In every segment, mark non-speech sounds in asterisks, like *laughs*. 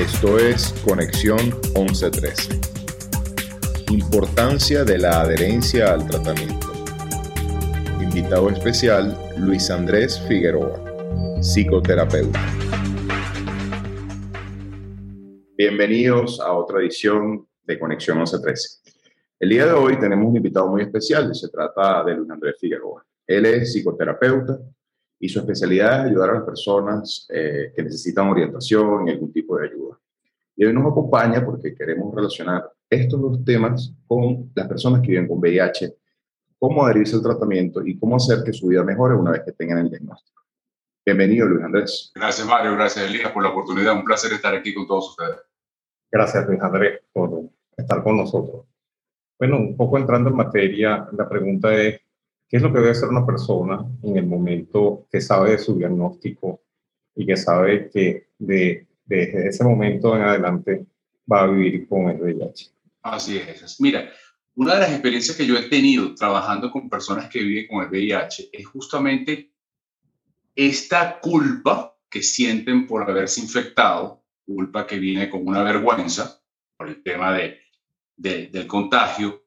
Esto es Conexión 1113. Importancia de la adherencia al tratamiento. Invitado especial, Luis Andrés Figueroa, psicoterapeuta. Bienvenidos a otra edición de Conexión 1113. El día de hoy tenemos un invitado muy especial, se trata de Luis Andrés Figueroa. Él es psicoterapeuta, y su especialidad es ayudar a las personas eh, que necesitan orientación y algún tipo de ayuda. Y hoy nos acompaña porque queremos relacionar estos dos temas con las personas que viven con VIH, cómo adherirse al tratamiento y cómo hacer que su vida mejore una vez que tengan el diagnóstico. Bienvenido, Luis Andrés. Gracias, Mario. Gracias, Elías, por la oportunidad. Un placer estar aquí con todos ustedes. Gracias, Luis Andrés, por estar con nosotros. Bueno, un poco entrando en materia, la pregunta es, ¿Qué es lo que debe hacer una persona en el momento que sabe de su diagnóstico y que sabe que de, desde ese momento en adelante va a vivir con el VIH? Así es. Mira, una de las experiencias que yo he tenido trabajando con personas que viven con el VIH es justamente esta culpa que sienten por haberse infectado, culpa que viene con una vergüenza por el tema de, del contagio,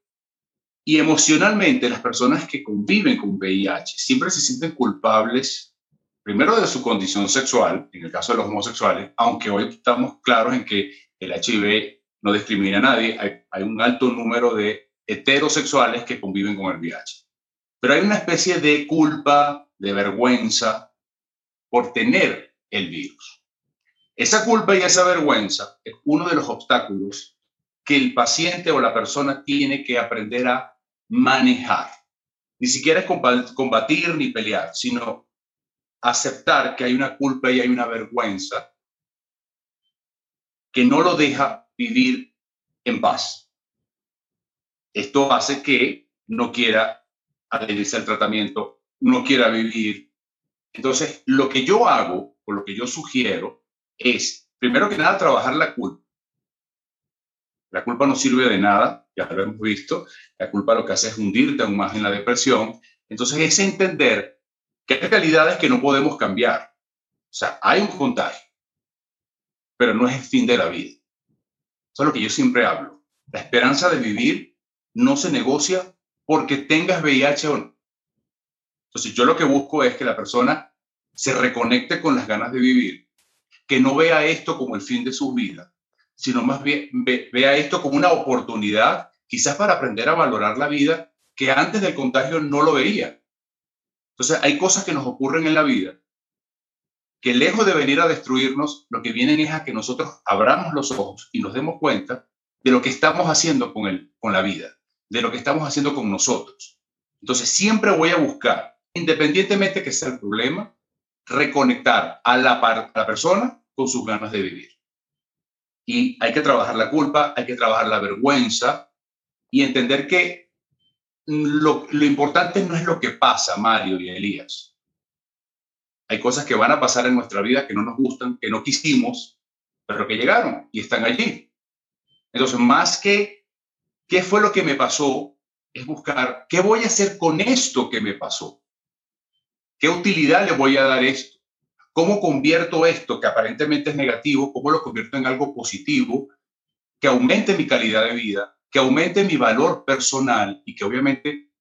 y emocionalmente las personas que conviven con VIH siempre se sienten culpables, primero de su condición sexual, en el caso de los homosexuales, aunque hoy estamos claros en que el HIV no discrimina a nadie, hay, un alto número de heterosexuales que conviven con el VIH. Pero hay una especie de culpa, de vergüenza por tener el virus. Esa culpa y esa vergüenza es uno de los obstáculos que el paciente o la persona tiene que aprender a manejar. Ni siquiera es combatir ni pelear, sino aceptar que hay una culpa y hay una vergüenza que no lo deja vivir en paz. Esto hace que no quiera adherirse al tratamiento, no quiera vivir. Entonces, lo que yo hago o lo que yo sugiero es, primero que nada, trabajar la culpa. La culpa no sirve de nada, ya lo hemos visto. La culpa lo que hace es hundirte aún más en la depresión. Entonces es entender que hay realidades que no podemos cambiar. O sea, hay un contagio, pero no es el fin de la vida. Eso es lo que yo siempre hablo. La esperanza de vivir no se negocia porque tengas VIH o no. Entonces yo lo que busco es que la persona se reconecte con las ganas de vivir, que no vea esto como el fin de su vida, sino más bien vea esto como una oportunidad, quizás para aprender a valorar la vida que antes del contagio no lo veía. Entonces, hay cosas que nos ocurren en la vida que lejos de venir a destruirnos, lo que vienen es a que nosotros abramos los ojos y nos demos cuenta de lo que estamos haciendo con, el, con la vida, de lo que estamos haciendo con nosotros. Entonces, siempre voy a buscar, independientemente que sea el problema, reconectar a la, a la persona con sus ganas de vivir. Y hay que trabajar la culpa, hay que trabajar la vergüenza y entender que lo, lo importante no es lo que pasa, Mario y Elías. Hay cosas que van a pasar en nuestra vida que no nos gustan, que no quisimos, pero que llegaron y están allí. Entonces, más que qué fue lo que me pasó, es buscar qué voy a hacer con esto que me pasó. ¿Qué utilidad le voy a dar esto? ¿Cómo convierto esto que aparentemente es negativo, cómo lo convierto en algo positivo que aumente mi calidad de vida, que aumente mi valor personal y que obviamente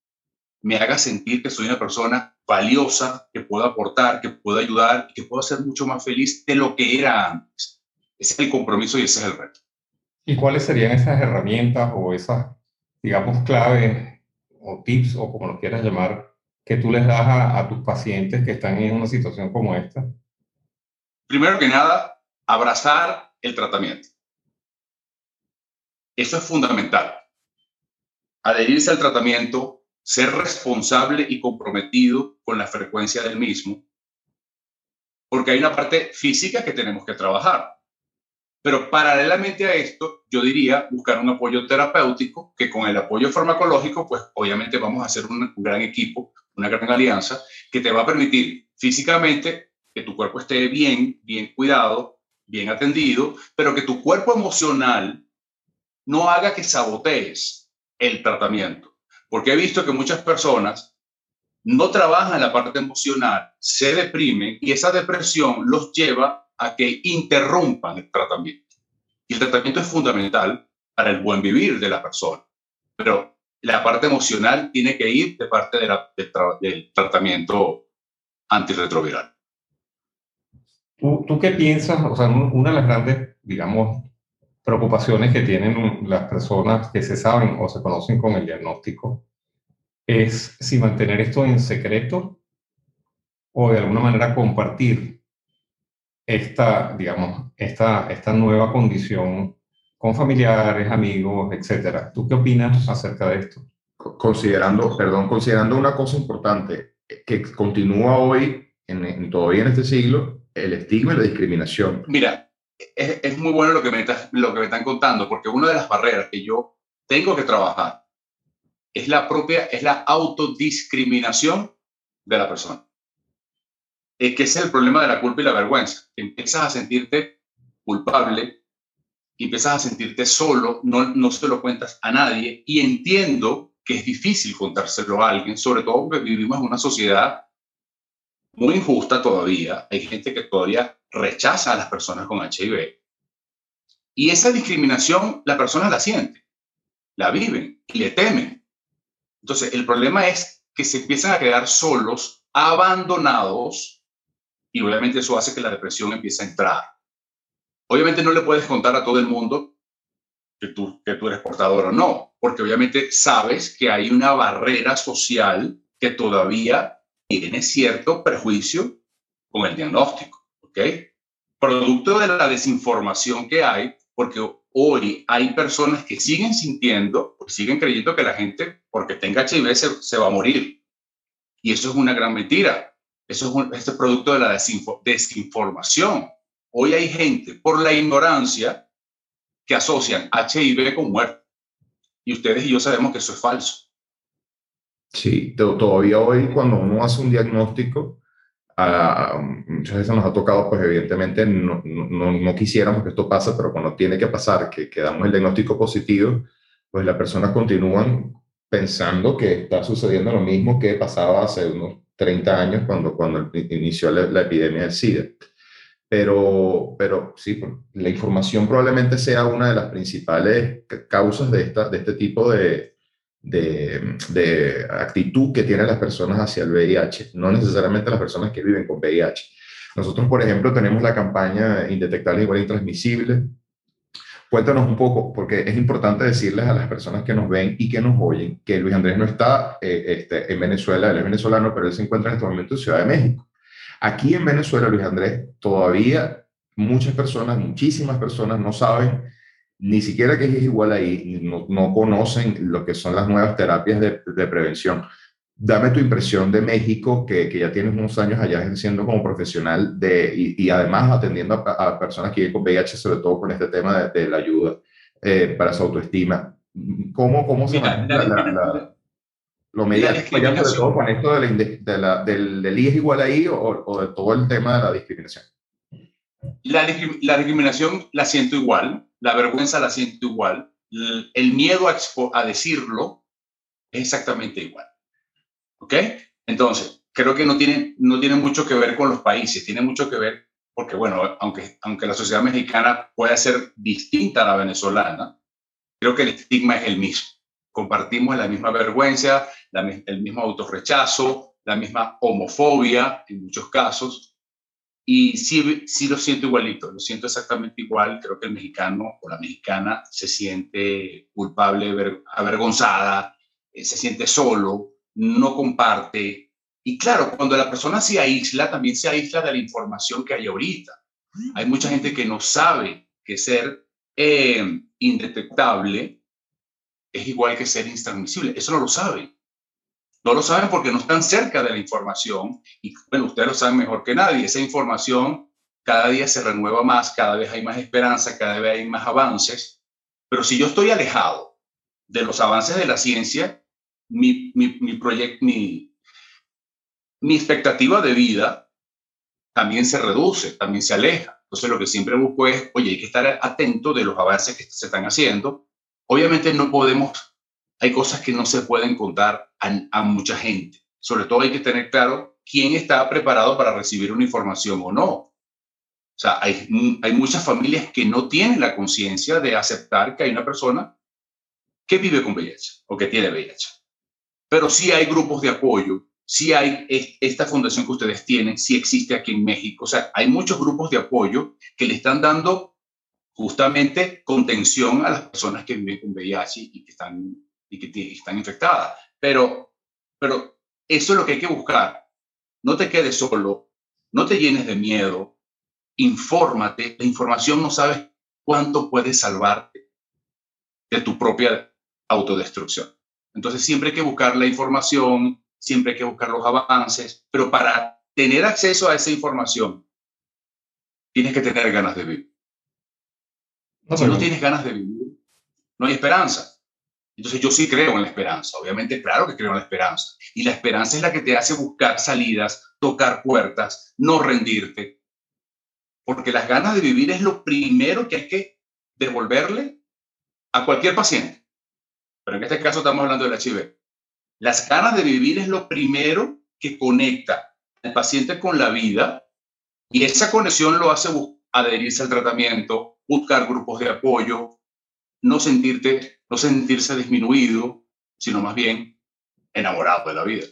me haga sentir que soy una persona valiosa, que puedo aportar, que puedo ayudar y que puedo ser mucho más feliz de lo que era antes? Ese es el compromiso y ese es el reto. ¿Y cuáles serían esas herramientas o esas, digamos, claves o tips o como lo quieras llamar, que tú les das a, a tus pacientes que están en una situación como esta? Primero que nada, abrazar el tratamiento. Eso es fundamental. Adherirse al tratamiento, ser responsable y comprometido con la frecuencia del mismo, porque hay una parte física que tenemos que trabajar. Pero paralelamente a esto, yo diría buscar un apoyo terapéutico, que con el apoyo farmacológico, pues obviamente vamos a hacer un, gran equipo, una gran alianza, que te va a permitir físicamente que tu cuerpo esté bien, bien cuidado, bien atendido, pero que tu cuerpo emocional no haga que sabotees el tratamiento. Porque he visto que muchas personas no trabajan la parte emocional, se deprimen y esa depresión los lleva a que interrumpan el tratamiento. Y el tratamiento es fundamental para el buen vivir de la persona. Pero la parte emocional tiene que ir de parte de del tratamiento antirretroviral. ¿Tú, ¿Tú qué piensas? O sea, una de las grandes, digamos, preocupaciones que tienen las personas que se saben o se conocen con el diagnóstico es si mantener esto en secreto o de alguna manera compartir esta, digamos, esta, esta nueva condición con familiares, amigos, etcétera. ¿Tú qué opinas acerca de esto? Considerando, perdón, considerando una cosa importante que continúa hoy, en, todavía en este siglo, el estigma y la discriminación. Mira, es, muy bueno lo que, me me están contando, porque una de las barreras que yo tengo que trabajar es la propia, es la autodiscriminación de la persona. Es que es el problema de la culpa y la vergüenza. Empiezas a sentirte culpable, empiezas a sentirte solo, no, no se lo cuentas a nadie y entiendo que es difícil contárselo a alguien, sobre todo porque vivimos en una sociedad muy injusta todavía. Hay gente que todavía rechaza a las personas con HIV. Y esa discriminación la persona la siente, la viven y le temen. Entonces, el problema es que se empiezan a quedar solos, abandonados, y obviamente eso hace que la depresión empiece a entrar. Obviamente no le puedes contar a todo el mundo que tú, que tú eres portador o no, porque obviamente sabes que hay una barrera social que todavía tiene cierto prejuicio con el diagnóstico, ¿ok? Producto de la desinformación que hay, porque hoy hay personas que siguen sintiendo, siguen creyendo que la gente, porque tenga HIV, se, va a morir. Y eso es una gran mentira. Eso es un, este producto de la desinformación. Hoy hay gente, por la ignorancia, que asocian HIV con muerte. Y ustedes y yo sabemos que eso es falso. Sí, todavía hoy cuando uno hace un diagnóstico, muchas veces nos ha tocado, pues evidentemente no, no, no, quisiéramos que esto pase, pero cuando tiene que pasar, que, que damos el diagnóstico positivo, pues las personas continúan pensando que está sucediendo lo mismo que pasaba hace unos 30 años cuando, cuando inició la, epidemia del SIDA. Pero, pero sí, pues, la información probablemente sea una de las principales causas de, esta, de este tipo de, de, actitud que tienen las personas hacia el VIH, no necesariamente las personas que viven con VIH. Nosotros, por ejemplo, tenemos la campaña Indetectable igual intransmisible. Cuéntanos un poco, porque es importante decirles a las personas que nos ven y que nos oyen que Luis Andrés no está eh, este, en Venezuela, él es venezolano, pero él se encuentra en este momento en Ciudad de México. Aquí en Venezuela, Luis Andrés, todavía muchas personas, muchísimas personas no saben ni siquiera que es igual ahí, no, no conocen lo que son las nuevas terapias de, de prevención. Dame tu impresión de México, que, que, ya tienes unos años allá ejerciendo como profesional de, y, y además atendiendo a, personas que viven con VIH, sobre todo con este tema de, la ayuda eh, para su autoestima. ¿Cómo, cómo se Mira, la, la, lo mediático sobre todo con esto de la, del, del I es igual ahí o, o de todo el tema de la discriminación? La, la discriminación la siento igual la vergüenza la siento igual, el miedo a, decirlo es exactamente igual. ¿Ok? Entonces, creo que no tiene, no tiene mucho que ver con los países, tiene mucho que ver, porque bueno, aunque, aunque la sociedad mexicana pueda ser distinta a la venezolana, creo que el estigma es el mismo. Compartimos la misma vergüenza, el mismo autorrechazo, la misma homofobia en muchos casos, y sí, sí lo siento igualito, lo siento exactamente igual. Creo que el mexicano o la mexicana se siente culpable, avergonzada, eh, se siente solo, no comparte. Y claro, cuando la persona se aísla, también se aísla de la información que hay ahorita. Hay mucha gente que no sabe que ser eh, indetectable es igual que ser intransmisible. Eso no lo saben. No lo saben porque no están cerca de la información y bueno, ustedes lo saben mejor que nadie. Esa información cada día se renueva más, cada vez hay más esperanza, cada vez hay más avances. Pero si yo estoy alejado de los avances de la ciencia, mi, mi, mi proyecto, mi, mi expectativa de vida también se reduce, también se aleja. Entonces lo que siempre busco es, oye, hay que estar atento de los avances que se están haciendo. Obviamente no podemos hay cosas que no se pueden contar a, mucha gente. Sobre todo hay que tener claro quién está preparado para recibir una información o no. O sea, hay, hay muchas familias que no tienen la conciencia de aceptar que hay una persona que vive con VIH o que tiene VIH. Pero sí hay grupos de apoyo, sí hay esta fundación que ustedes tienen, sí existe aquí en México. O sea, hay muchos grupos de apoyo que le están dando justamente contención a las personas que viven con VIH y que están, y que están infectadas. Pero, pero eso es lo que hay que buscar. No te quedes solo, no te llenes de miedo, infórmate. La información no sabes cuánto puede salvarte de tu propia autodestrucción. Entonces siempre hay que buscar la información, siempre hay que buscar los avances, pero para tener acceso a esa información, tienes que tener ganas de vivir. si no tienes ganas de vivir, no hay esperanza. Entonces yo sí creo en la esperanza, obviamente claro que creo en la esperanza. Y la esperanza es la que te hace buscar salidas, tocar puertas, no rendirte. Porque las ganas de vivir es lo primero que hay que devolverle a cualquier paciente. Pero en este caso estamos hablando del HIV. Las ganas de vivir es lo primero que conecta al paciente con la vida y esa conexión lo hace adherirse al tratamiento, buscar grupos de apoyo, no sentirte no sentirse disminuido, sino más bien enamorado de la vida.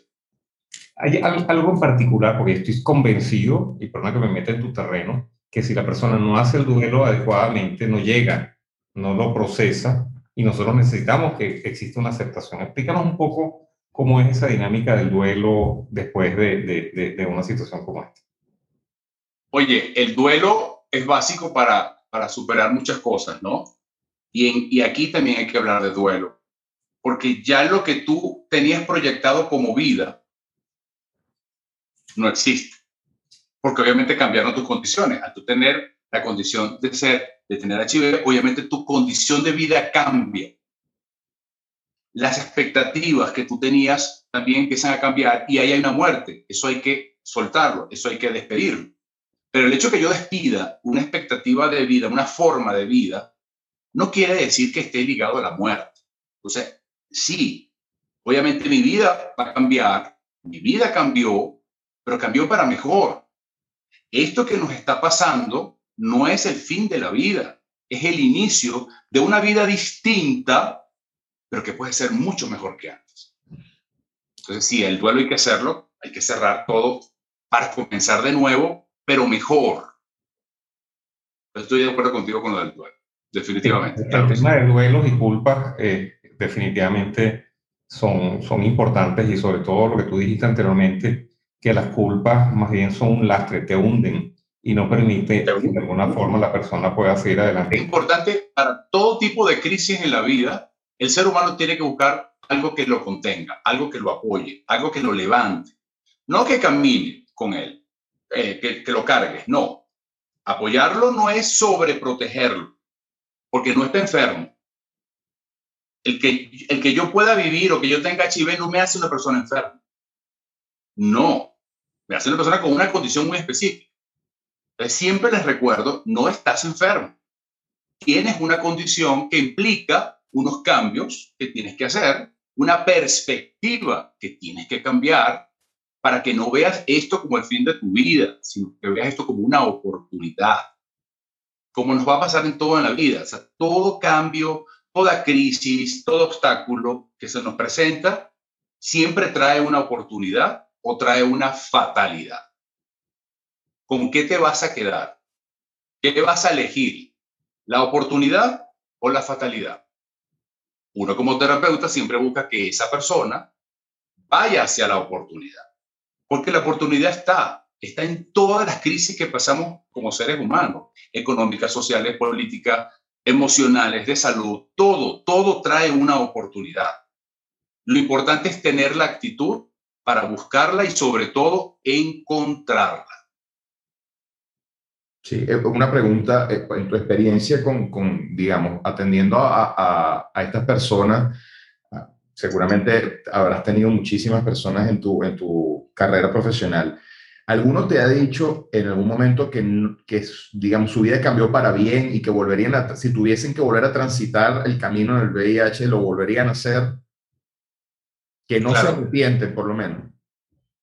Hay algo en particular, porque estoy convencido, y perdona que me meta en tu terreno, que si la persona no hace el duelo adecuadamente, no llega, no lo procesa, y nosotros necesitamos que exista una aceptación. Explícanos un poco cómo es esa dinámica del duelo después de, de, de una situación como esta. Oye, el duelo es básico para, para superar muchas cosas, ¿no? Y, aquí también hay que hablar de duelo, porque ya lo que tú tenías proyectado como vida no existe, porque obviamente cambiaron tus condiciones. Al tú tener la condición de ser, de tener HIV, obviamente tu condición de vida cambia. Las expectativas que tú tenías también empiezan a cambiar y ahí hay una muerte. Eso hay que soltarlo, eso hay que despedirlo. Pero el hecho que yo despida una expectativa de vida, una forma de vida, no quiere decir que esté ligado a la muerte. Entonces, sí, obviamente mi vida va a cambiar, mi vida cambió, pero cambió para mejor. Esto que nos está pasando no es el fin de la vida, es el inicio de una vida distinta, pero que puede ser mucho mejor que antes. Entonces, sí, el duelo hay que hacerlo, hay que cerrar todo para comenzar de nuevo, pero mejor. Estoy de acuerdo contigo con lo del duelo. Definitivamente. El, tema de duelos y culpas eh, definitivamente son, son importantes y sobre todo lo que tú dijiste anteriormente, que las culpas más bien son un lastre, te hunden y no permite que de alguna forma la persona pueda seguir adelante. Es importante para todo tipo de crisis en la vida, el ser humano tiene que buscar algo que lo contenga, algo que lo apoye, algo que lo levante. No que camine con él, eh, que, que lo cargue, no. Apoyarlo no es sobreprotegerlo porque no está enfermo. El que, el que yo pueda vivir o que yo tenga HIV no me hace una persona enferma. No, me hace una persona con una condición muy específica. Entonces, siempre les recuerdo, no estás enfermo. Tienes una condición que implica unos cambios que tienes que hacer, una perspectiva que tienes que cambiar para que no veas esto como el fin de tu vida, sino que veas esto como una oportunidad como nos va a pasar en todo en la vida. O todo cambio, toda crisis, todo obstáculo que se nos presenta, siempre trae una oportunidad o trae una fatalidad. ¿Con qué te vas a quedar? ¿Qué vas a elegir? ¿La oportunidad o la fatalidad? Uno como terapeuta siempre busca que esa persona vaya hacia la oportunidad, porque la oportunidad está, está en todas las crisis que pasamos como seres humanos, económicas, sociales, políticas, emocionales, de salud, todo, todo trae una oportunidad. Lo importante es tener la actitud para buscarla y sobre todo encontrarla. Sí, eh, una pregunta, eh, en tu experiencia con, con digamos, atendiendo a, a, a estas personas, ah, seguramente habrás tenido muchísimas personas en tu, en tu carrera profesional. ¿Alguno te ha dicho en algún momento que, que, digamos, su vida cambió para bien y que volverían a, si tuviesen que volver a transitar el camino del VIH, lo volverían a hacer? Que no se arrepienten, por lo menos.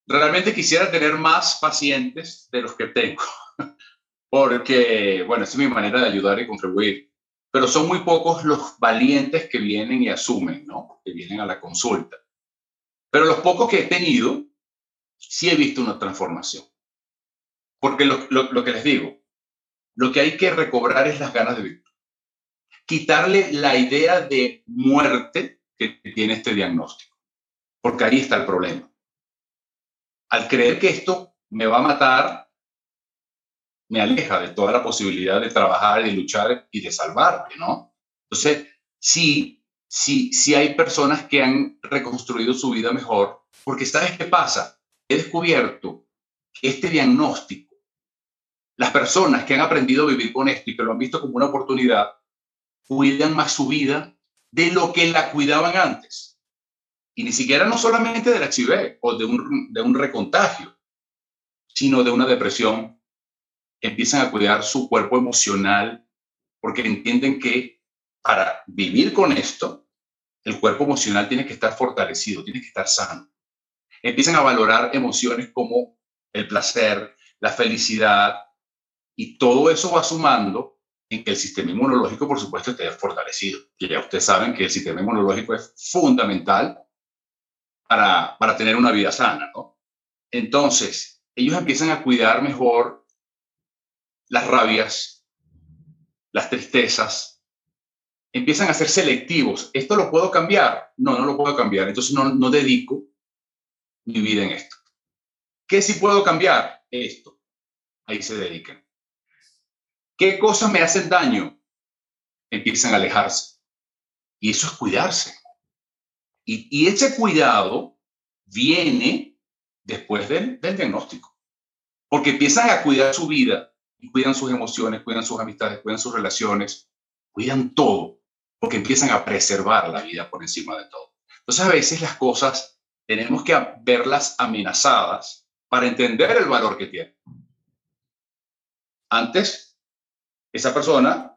Realmente quisiera tener más pacientes de los que tengo. *laughs* porque, bueno, esa es mi manera de ayudar y contribuir. Pero son muy pocos los valientes que vienen y asumen, ¿no? Que vienen a la consulta. Pero los pocos que he tenido, sí he visto una transformación. Porque lo, lo que les digo, lo que hay que recobrar es las ganas de vivir. Quitarle la idea de muerte que tiene este diagnóstico. Porque ahí está el problema. Al creer que esto me va a matar, me aleja de toda la posibilidad de trabajar, de luchar y de salvarme, ¿no? Entonces, sí, sí, sí hay personas que han reconstruido su vida mejor, porque ¿sabes qué pasa? He descubierto que este diagnóstico, las personas que han aprendido a vivir con esto y que lo han visto como una oportunidad, cuidan más su vida de lo que la cuidaban antes. Y ni siquiera no solamente del HIV o de un, de un recontagio, sino de una depresión empiezan a cuidar su cuerpo emocional porque entienden que para vivir con esto, el cuerpo emocional tiene que estar fortalecido, tiene que estar sano. Empiezan a valorar emociones como el placer, la felicidad, y todo eso va sumando en que el sistema inmunológico, por supuesto, esté fortalecido. Y ya ustedes saben que el sistema inmunológico es fundamental para, para tener una vida sana, ¿no? Entonces, ellos empiezan a cuidar mejor las rabias, las tristezas, empiezan a ser selectivos. ¿Esto lo puedo cambiar? No, no lo puedo cambiar. Entonces no, no dedico mi vida en esto. ¿Qué sí puedo cambiar? Esto. Ahí se dedican. ¿Qué cosas me hacen daño? Empiezan a alejarse. Y eso es cuidarse. Y, ese cuidado viene después del diagnóstico. Porque empiezan a cuidar su vida cuidan sus emociones, cuidan sus amistades, cuidan sus relaciones, cuidan todo, porque empiezan a preservar la vida por encima de todo. Entonces a veces las cosas tenemos que verlas amenazadas para entender el valor que tienen. Antes, esa persona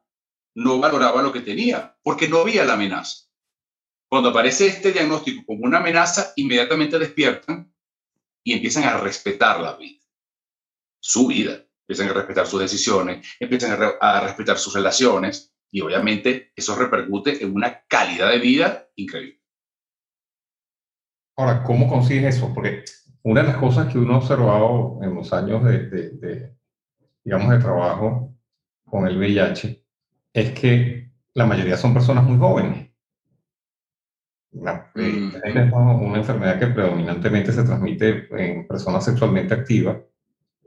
no valoraba lo que tenía porque no había la amenaza. Cuando aparece este diagnóstico como una amenaza, inmediatamente despiertan y empiezan a respetar la vida, su vida empiezan a respetar sus decisiones, empiezan a, respetar sus relaciones y obviamente eso repercute en una calidad de vida increíble. Ahora, ¿cómo consigues eso? Porque una de las cosas que uno ha observado en los años de, digamos, de trabajo con el VIH es que la mayoría son personas muy jóvenes. Eh, mm. Es una enfermedad que predominantemente se transmite en personas sexualmente activas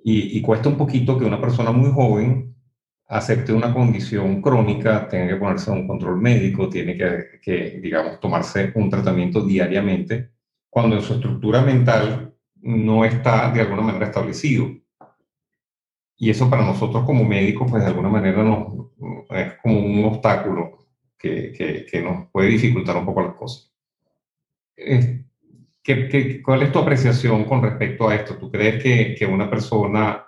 y, cuesta un poquito que una persona muy joven acepte una condición crónica, tenga que ponerse a un control médico, tiene que, que, digamos, tomarse un tratamiento diariamente, cuando en su estructura mental no está de alguna manera establecido. Y eso para nosotros como médicos, pues de alguna manera nos, es como un obstáculo que, que, que nos puede dificultar un poco las cosas. ¿Qué, cuál es tu apreciación con respecto a esto? ¿Tú crees que, que una persona,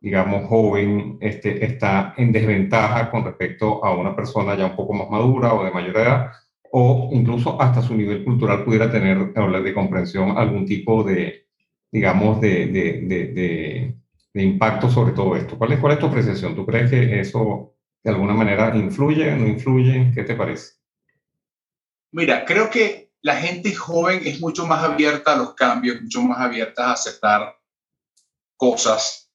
digamos, joven este, está en desventaja con respecto a una persona ya un poco más madura o de mayor edad? O incluso hasta su nivel cultural pudiera tener, hablar de comprensión, algún tipo de, digamos, de, de, de, de, impacto sobre todo esto. ¿Cuál es, ¿Cuál es tu apreciación? ¿Tú crees que eso de alguna manera influye, no influye? ¿Qué te parece? Mira, creo que la gente joven es mucho más abierta a los cambios, mucho más abierta a aceptar cosas.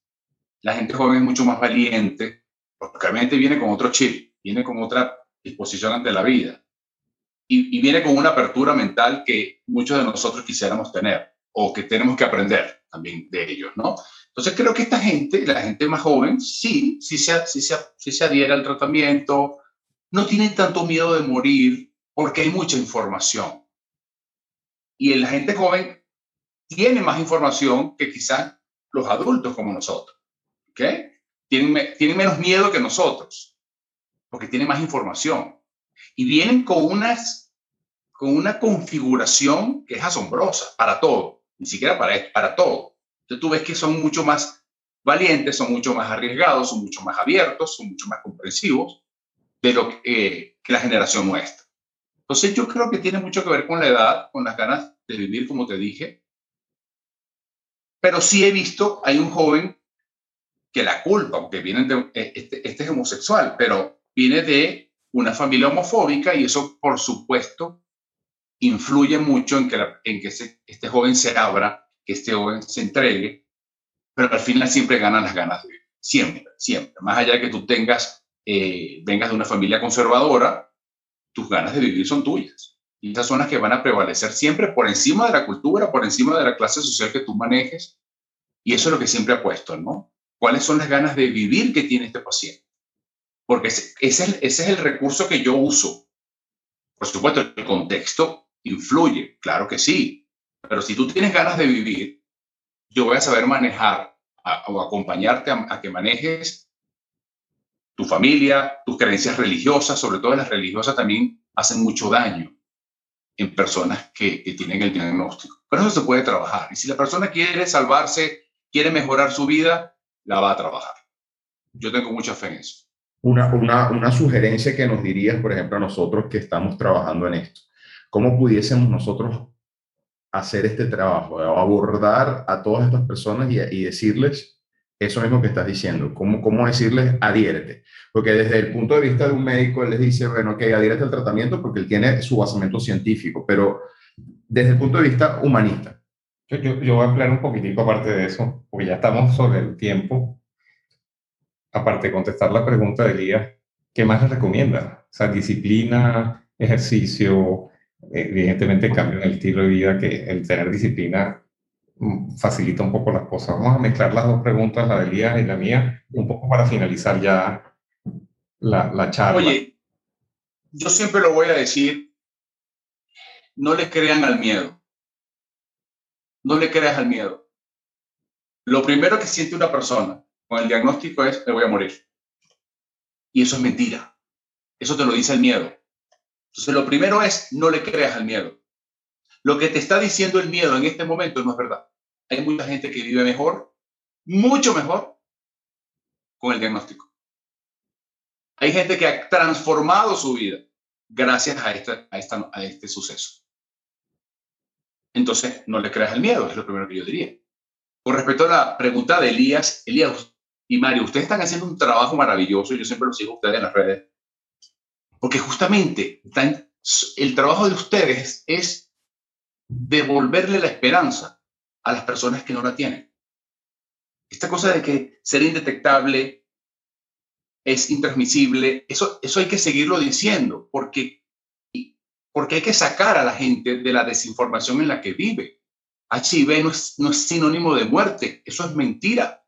La gente joven es mucho más valiente, porque realmente viene con otro chip, viene con otra disposición ante la vida. Y, viene con una apertura mental que muchos de nosotros quisiéramos tener o que tenemos que aprender también de ellos, ¿no? Entonces creo que esta gente, la gente más joven, sí, sí se, sí se, sí se adhiere al tratamiento, no tienen tanto miedo de morir porque hay mucha información y la gente joven tiene más información que quizás los adultos como nosotros. ¿Ok? Tienen, tienen menos miedo que nosotros, porque tienen más información. Y vienen con, unas, con una configuración que es asombrosa para todo, ni siquiera para para todo. Entonces tú ves que son mucho más valientes, son mucho más arriesgados, son mucho más abiertos, son mucho más comprensivos de lo que, eh, que la generación nuestra. Entonces yo creo que tiene mucho que ver con la edad, con las ganas de vivir, como te dije. Pero sí he visto, hay un joven que la culpa, porque viene de, eh, este, este es homosexual, pero viene de una familia homofóbica y eso, por supuesto, influye mucho en que, en que este joven se abra, que este joven se entregue, pero al final siempre ganan las ganas de vivir. Siempre, siempre. Más allá de que tú tengas, eh, vengas de una familia conservadora, tus ganas de vivir son tuyas. Y esas son las que van a prevalecer siempre por encima de la cultura, por encima de la clase social que tú manejes. Y eso es lo que siempre apuesto, ¿no? ¿Cuáles son las ganas de vivir que tiene este paciente? Porque ese, es el recurso que yo uso. Por supuesto, el contexto influye, claro que sí. Pero si tú tienes ganas de vivir, yo voy a saber manejar o acompañarte a, que manejes tu familia, tus creencias religiosas, sobre todo las religiosas también hacen mucho daño en personas que, que, tienen el diagnóstico. Pero eso se puede trabajar. Y si la persona quiere salvarse, quiere mejorar su vida, la va a trabajar. Yo tengo mucha fe en eso. Una, una, una sugerencia que nos dirías, por ejemplo, a nosotros que estamos trabajando en esto. ¿Cómo pudiésemos nosotros hacer este trabajo, abordar a todas estas personas y, y decirles eso mismo que estás diciendo? ¿Cómo, ¿Cómo decirles adhiérete? Porque desde el punto de vista de un médico, él les dice, bueno, que adhiérete al tratamiento porque él tiene su basamento científico, pero desde el punto de vista humanista. Yo, yo, voy a hablar un poquitico aparte de eso, porque ya estamos sobre el tiempo. Aparte de contestar la pregunta de Elías, ¿qué más les recomienda? O sea, disciplina, ejercicio, evidentemente cambio en el estilo de vida, que el tener disciplina mm, facilita un poco las cosas. Vamos a mezclar las dos preguntas, la de Elías y la mía, un poco para finalizar ya la, la charla. Oye, yo siempre lo voy a decir, no le crean al miedo. No le creas al miedo. Lo primero que siente una persona con el diagnóstico es, me voy a morir. Y eso es mentira. Eso te lo dice el miedo. Entonces, lo primero es, no le creas al miedo. Lo que te está diciendo el miedo en este momento no es verdad. Hay mucha gente que vive mejor, mucho mejor, con el diagnóstico. Hay gente que ha transformado su vida gracias a, este, a, a este suceso. Entonces, no le creas al miedo, es lo primero que yo diría. Con respecto a la pregunta de Elías, Elías y Mario, ustedes están haciendo un trabajo maravilloso, yo siempre lo sigo a ustedes en las redes, porque justamente el trabajo de ustedes es devolverle la esperanza a las personas que no la tienen. Esta cosa de que ser indetectable es intransmisible, eso, eso hay que seguirlo diciendo, porque, porque hay que sacar a la gente de la desinformación en la que vive. HIV no es, no es sinónimo de muerte, eso es mentira.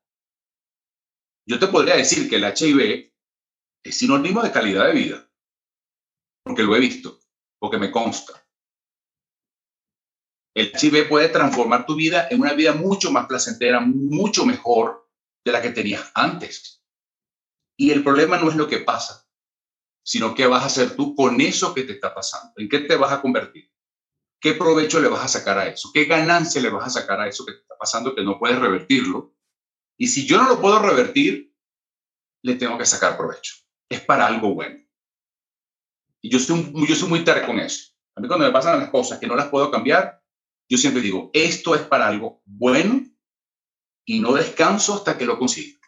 Yo te podría decir que el HIV es sinónimo de calidad de vida porque lo he visto, porque me consta. El HIV puede transformar tu vida en una vida mucho más placentera, mucho mejor de la que tenías antes. Y el problema no es lo que pasa, sino qué vas a hacer tú con eso que te está pasando, en qué te vas a convertir, qué provecho le vas a sacar a eso, qué ganancia le vas a sacar a eso que te está pasando que no puedes revertirlo. Y si yo no lo puedo revertir, le tengo que sacar provecho. Es para algo bueno. Y yo soy, yo soy muy terco con eso. A mí cuando me pasan las cosas que no las puedo cambiar, yo siempre digo, esto es para algo bueno y no descanso hasta que lo consiga.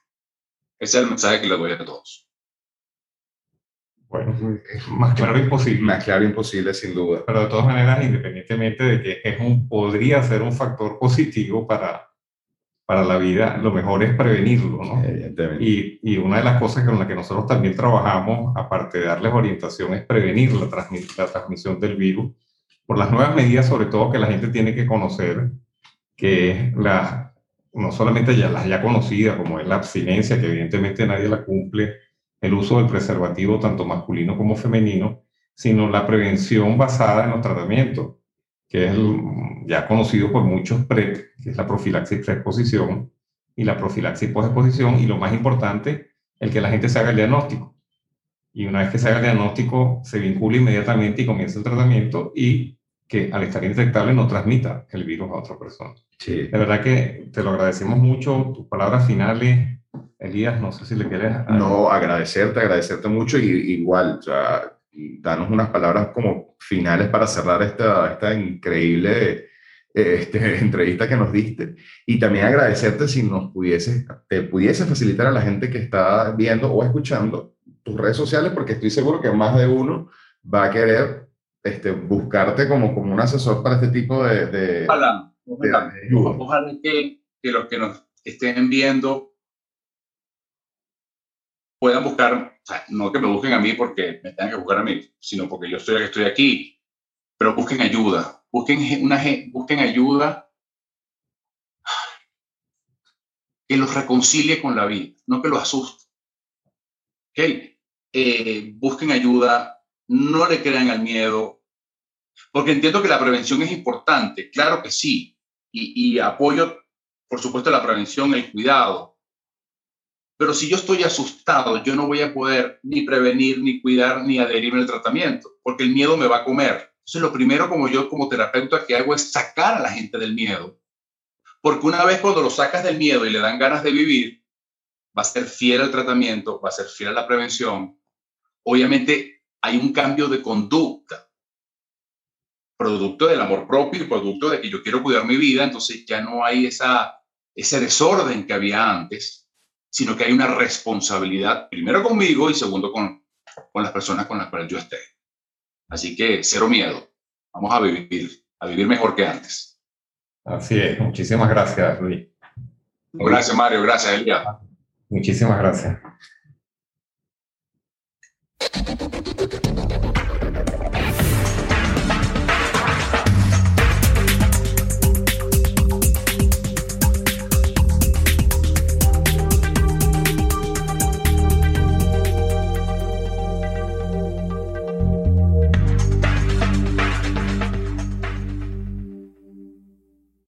Ese es el mensaje que le doy a todos. Bueno, es más claro imposible. Más claro imposible, sin duda. Pero de todas maneras, independientemente de que es un, podría ser un factor positivo para, para la vida, lo mejor es prevenirlo, ¿no? Y, y, una de las cosas con las que nosotros también trabajamos, aparte de darles orientación, es prevenir la, la transmisión del virus por las nuevas medidas, sobre todo que la gente tiene que conocer, que es la, no solamente ya, las ya conocidas, como es la abstinencia, que evidentemente nadie la cumple, el uso del preservativo tanto masculino como femenino, sino la prevención basada en los tratamientos que es ya conocido por muchos PrEP, que es la profilaxis preexposición y la profilaxis posexposición, y lo más importante, el que la gente se haga el diagnóstico. Y una vez que se haga el diagnóstico, se vincula inmediatamente y comienza el tratamiento y que al estar indetectable no transmita el virus a otra persona. Sí. De verdad que te lo agradecemos mucho. Tus palabras finales, Elías, no sé si le quieres... No, agradecerte, agradecerte mucho y igual, o sea, danos unas palabras como finales para cerrar esta, esta increíble este, *laughs* entrevista que nos diste. Y también agradecerte si nos pudiese, te pudiese facilitar a la gente que está viendo o escuchando tus redes sociales, porque estoy seguro que más de uno va a querer este, buscarte como, como un asesor para este tipo de... de ojalá, ojalá, que, que los que nos estén viendo puedan buscar, no que me busquen a mí porque me tengan que buscar a mí, sino porque yo estoy aquí, pero busquen ayuda, busquen, una, busquen ayuda que los reconcilie con la vida, no que los asuste. ¿Okay? Eh, busquen ayuda, no le crean al miedo, porque entiendo que la prevención es importante, claro que sí, y, y apoyo, por supuesto, la prevención, el cuidado, pero si yo estoy asustado, yo no voy a poder ni prevenir, ni cuidar, ni adherirme al tratamiento, porque el miedo me va a comer. Entonces, lo primero como yo como terapeuta que hago es sacar a la gente del miedo. Porque una vez cuando lo sacas del miedo y le dan ganas de vivir, va a ser fiel al tratamiento, va a ser fiel a la prevención. Obviamente hay un cambio de conducta, producto del amor propio y producto de que yo quiero cuidar mi vida, entonces ya no hay esa, ese desorden que había antes sino que hay una responsabilidad, primero conmigo y segundo con, con las personas con las cuales yo esté. Así que cero miedo. Vamos a vivir, a vivir mejor que antes. Así es. Muchísimas gracias, Luis. Gracias, Mario. Gracias, Elia. Muchísimas gracias.